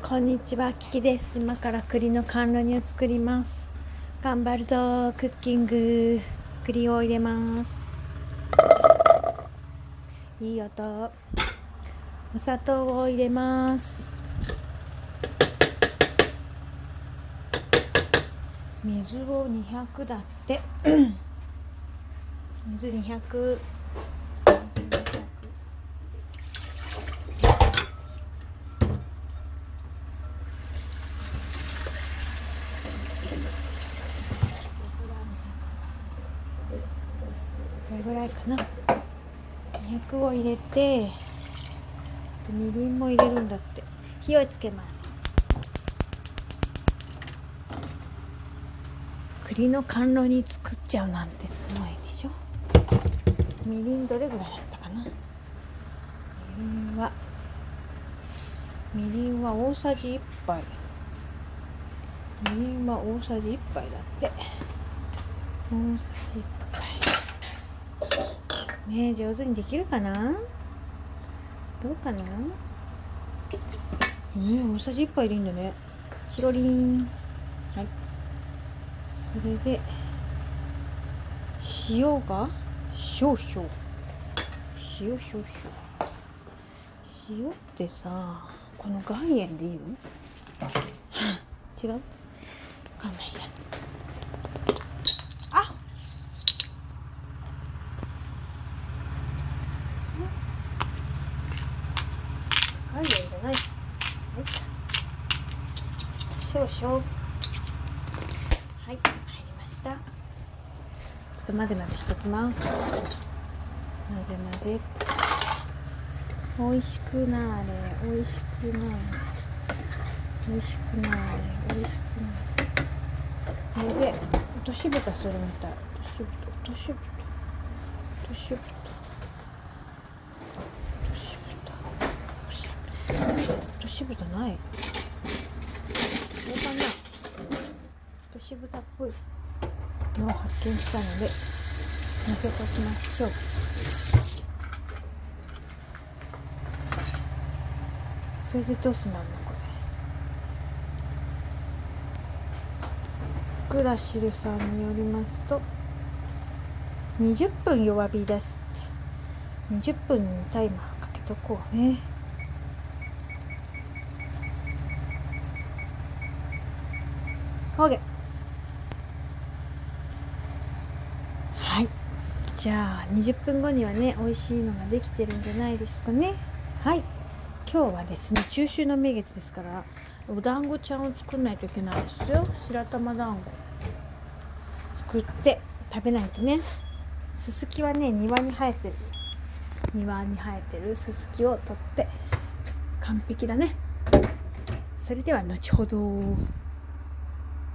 こんにちは、キキです。今から栗の甘露煮を作ります。頑張るぞ、クッキング。栗を入れます。いい音。お砂糖を入れます。水を200だって。水200。これぐらいかな。200を入れてとみりんも入れるんだって。火をつけます。栗の甘露煮作っちゃうなんてすごいでしょ。みりんどれぐらいだったかな。みりんは。みりんは大さじ1杯。みりんは大さじ1杯だって。大さじ1杯。ねえ上手にできるかな？どうかな？ねえ大さじ1杯入れるんだね。チロリン。はい。それで塩が少々。塩少々。塩ってさこの岩塩でいいの？違う？わかんないやあ岩塩じゃない。はい。少々はい。入りました。ちょっと混ぜ混ぜしてきます。混ぜ混ぜ。美味しくなーれ。美味しくなーれ。美味しくなーれ。美味しくなーれ。これで落とし蓋するみたい。落とし蓋落とし蓋落とし蓋落とし蓋落とし蓋ない。これかな。落とし蓋っぽい。のを発見したので乗せときましょう。それでどうすんだろうこれ。クラシルさんによりますと20分弱火ですって。20分にタイマーかけとこうね。OK はい。じゃあ20分後にはね美味しいのができてるんじゃないですかね。はい。今日はですね中秋の名月ですからお団子ちゃんを作んないといけないですよ。白玉団子。作って食べないとね。すすきはね庭に生えてる。庭に生えてるすすきを取って完璧だね。それでは後ほど。